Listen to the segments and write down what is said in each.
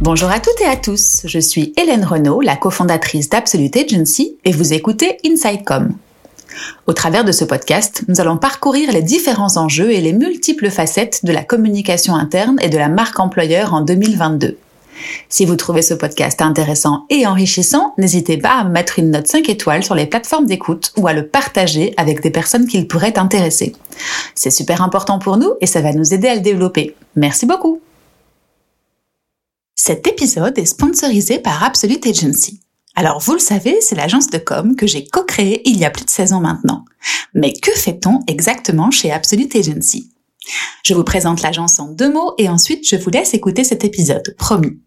Bonjour à toutes et à tous, je suis Hélène Renaud, la cofondatrice d'Absolute Agency et vous écoutez Insidecom. Au travers de ce podcast, nous allons parcourir les différents enjeux et les multiples facettes de la communication interne et de la marque employeur en 2022. Si vous trouvez ce podcast intéressant et enrichissant, n'hésitez pas à mettre une note 5 étoiles sur les plateformes d'écoute ou à le partager avec des personnes qui pourraient intéresser. C'est super important pour nous et ça va nous aider à le développer. Merci beaucoup. Cet épisode est sponsorisé par Absolute Agency. Alors vous le savez, c'est l'agence de com que j'ai co-créée il y a plus de 16 ans maintenant. Mais que fait-on exactement chez Absolute Agency? Je vous présente l'agence en deux mots et ensuite je vous laisse écouter cet épisode, promis.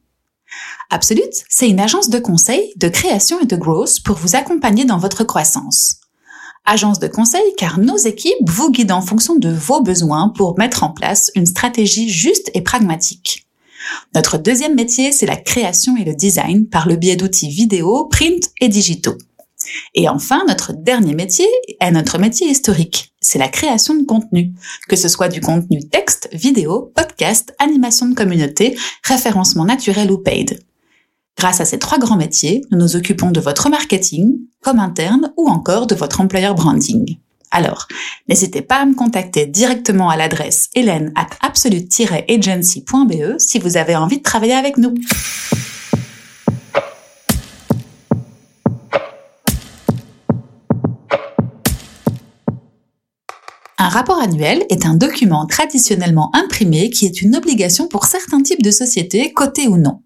Absolute, c'est une agence de conseil, de création et de growth pour vous accompagner dans votre croissance. Agence de conseil car nos équipes vous guident en fonction de vos besoins pour mettre en place une stratégie juste et pragmatique. Notre deuxième métier, c'est la création et le design par le biais d'outils vidéo, print et digitaux. Et enfin, notre dernier métier est notre métier historique. C'est la création de contenu. Que ce soit du contenu texte, vidéo, podcast, animation de communauté, référencement naturel ou paid. Grâce à ces trois grands métiers, nous nous occupons de votre marketing, comme interne ou encore de votre employeur branding. Alors, n'hésitez pas à me contacter directement à l'adresse hélène at absolute-agency.be si vous avez envie de travailler avec nous. Rapport annuel est un document traditionnellement imprimé qui est une obligation pour certains types de sociétés, cotées ou non.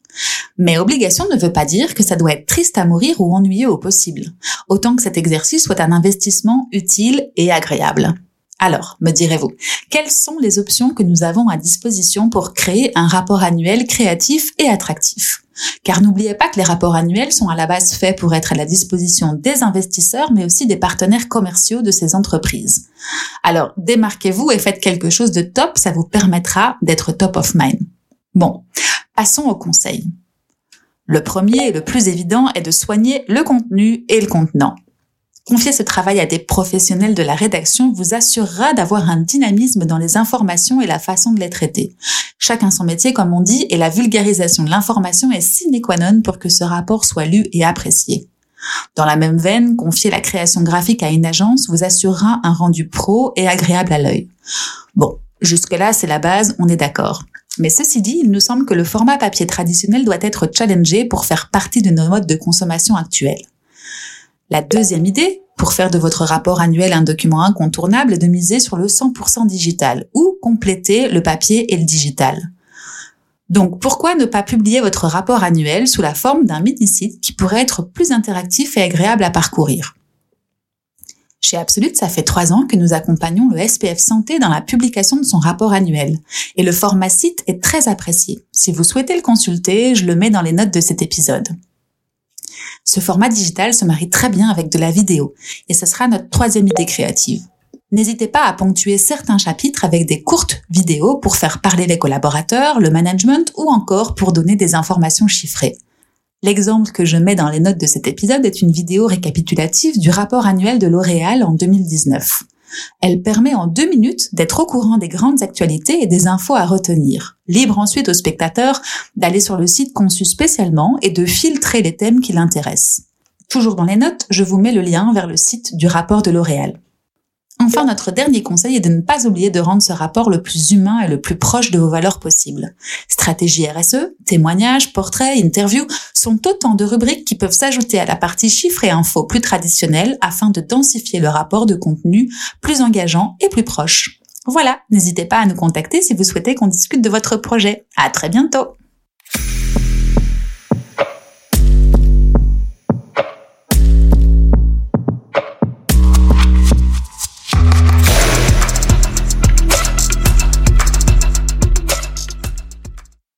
Mais obligation ne veut pas dire que ça doit être triste à mourir ou ennuyeux au possible, autant que cet exercice soit un investissement utile et agréable. Alors, me direz-vous, quelles sont les options que nous avons à disposition pour créer un rapport annuel créatif et attractif? Car n'oubliez pas que les rapports annuels sont à la base faits pour être à la disposition des investisseurs, mais aussi des partenaires commerciaux de ces entreprises. Alors, démarquez-vous et faites quelque chose de top, ça vous permettra d'être top of mind. Bon, passons au conseil. Le premier et le plus évident est de soigner le contenu et le contenant. Confier ce travail à des professionnels de la rédaction vous assurera d'avoir un dynamisme dans les informations et la façon de les traiter. Chacun son métier, comme on dit, et la vulgarisation de l'information est sine qua non pour que ce rapport soit lu et apprécié. Dans la même veine, confier la création graphique à une agence vous assurera un rendu pro et agréable à l'œil. Bon, jusque-là, c'est la base, on est d'accord. Mais ceci dit, il nous semble que le format papier traditionnel doit être challengé pour faire partie de nos modes de consommation actuels. La deuxième idée, pour faire de votre rapport annuel un document incontournable, est de miser sur le 100% digital ou compléter le papier et le digital. Donc pourquoi ne pas publier votre rapport annuel sous la forme d'un mini-site qui pourrait être plus interactif et agréable à parcourir? Chez Absolute, ça fait trois ans que nous accompagnons le SPF Santé dans la publication de son rapport annuel. Et le format site est très apprécié. Si vous souhaitez le consulter, je le mets dans les notes de cet épisode. Ce format digital se marie très bien avec de la vidéo. Et ce sera notre troisième idée créative. N'hésitez pas à ponctuer certains chapitres avec des courtes vidéos pour faire parler les collaborateurs, le management ou encore pour donner des informations chiffrées. L'exemple que je mets dans les notes de cet épisode est une vidéo récapitulative du rapport annuel de L'Oréal en 2019. Elle permet en deux minutes d'être au courant des grandes actualités et des infos à retenir. Libre ensuite aux spectateurs d'aller sur le site conçu spécialement et de filtrer les thèmes qui l'intéressent. Toujours dans les notes, je vous mets le lien vers le site du rapport de L'Oréal. Enfin, notre dernier conseil est de ne pas oublier de rendre ce rapport le plus humain et le plus proche de vos valeurs possibles. Stratégie RSE, témoignages, portraits, interviews sont autant de rubriques qui peuvent s'ajouter à la partie chiffres et infos plus traditionnelle afin de densifier le rapport de contenu plus engageant et plus proche. Voilà, n'hésitez pas à nous contacter si vous souhaitez qu'on discute de votre projet. À très bientôt!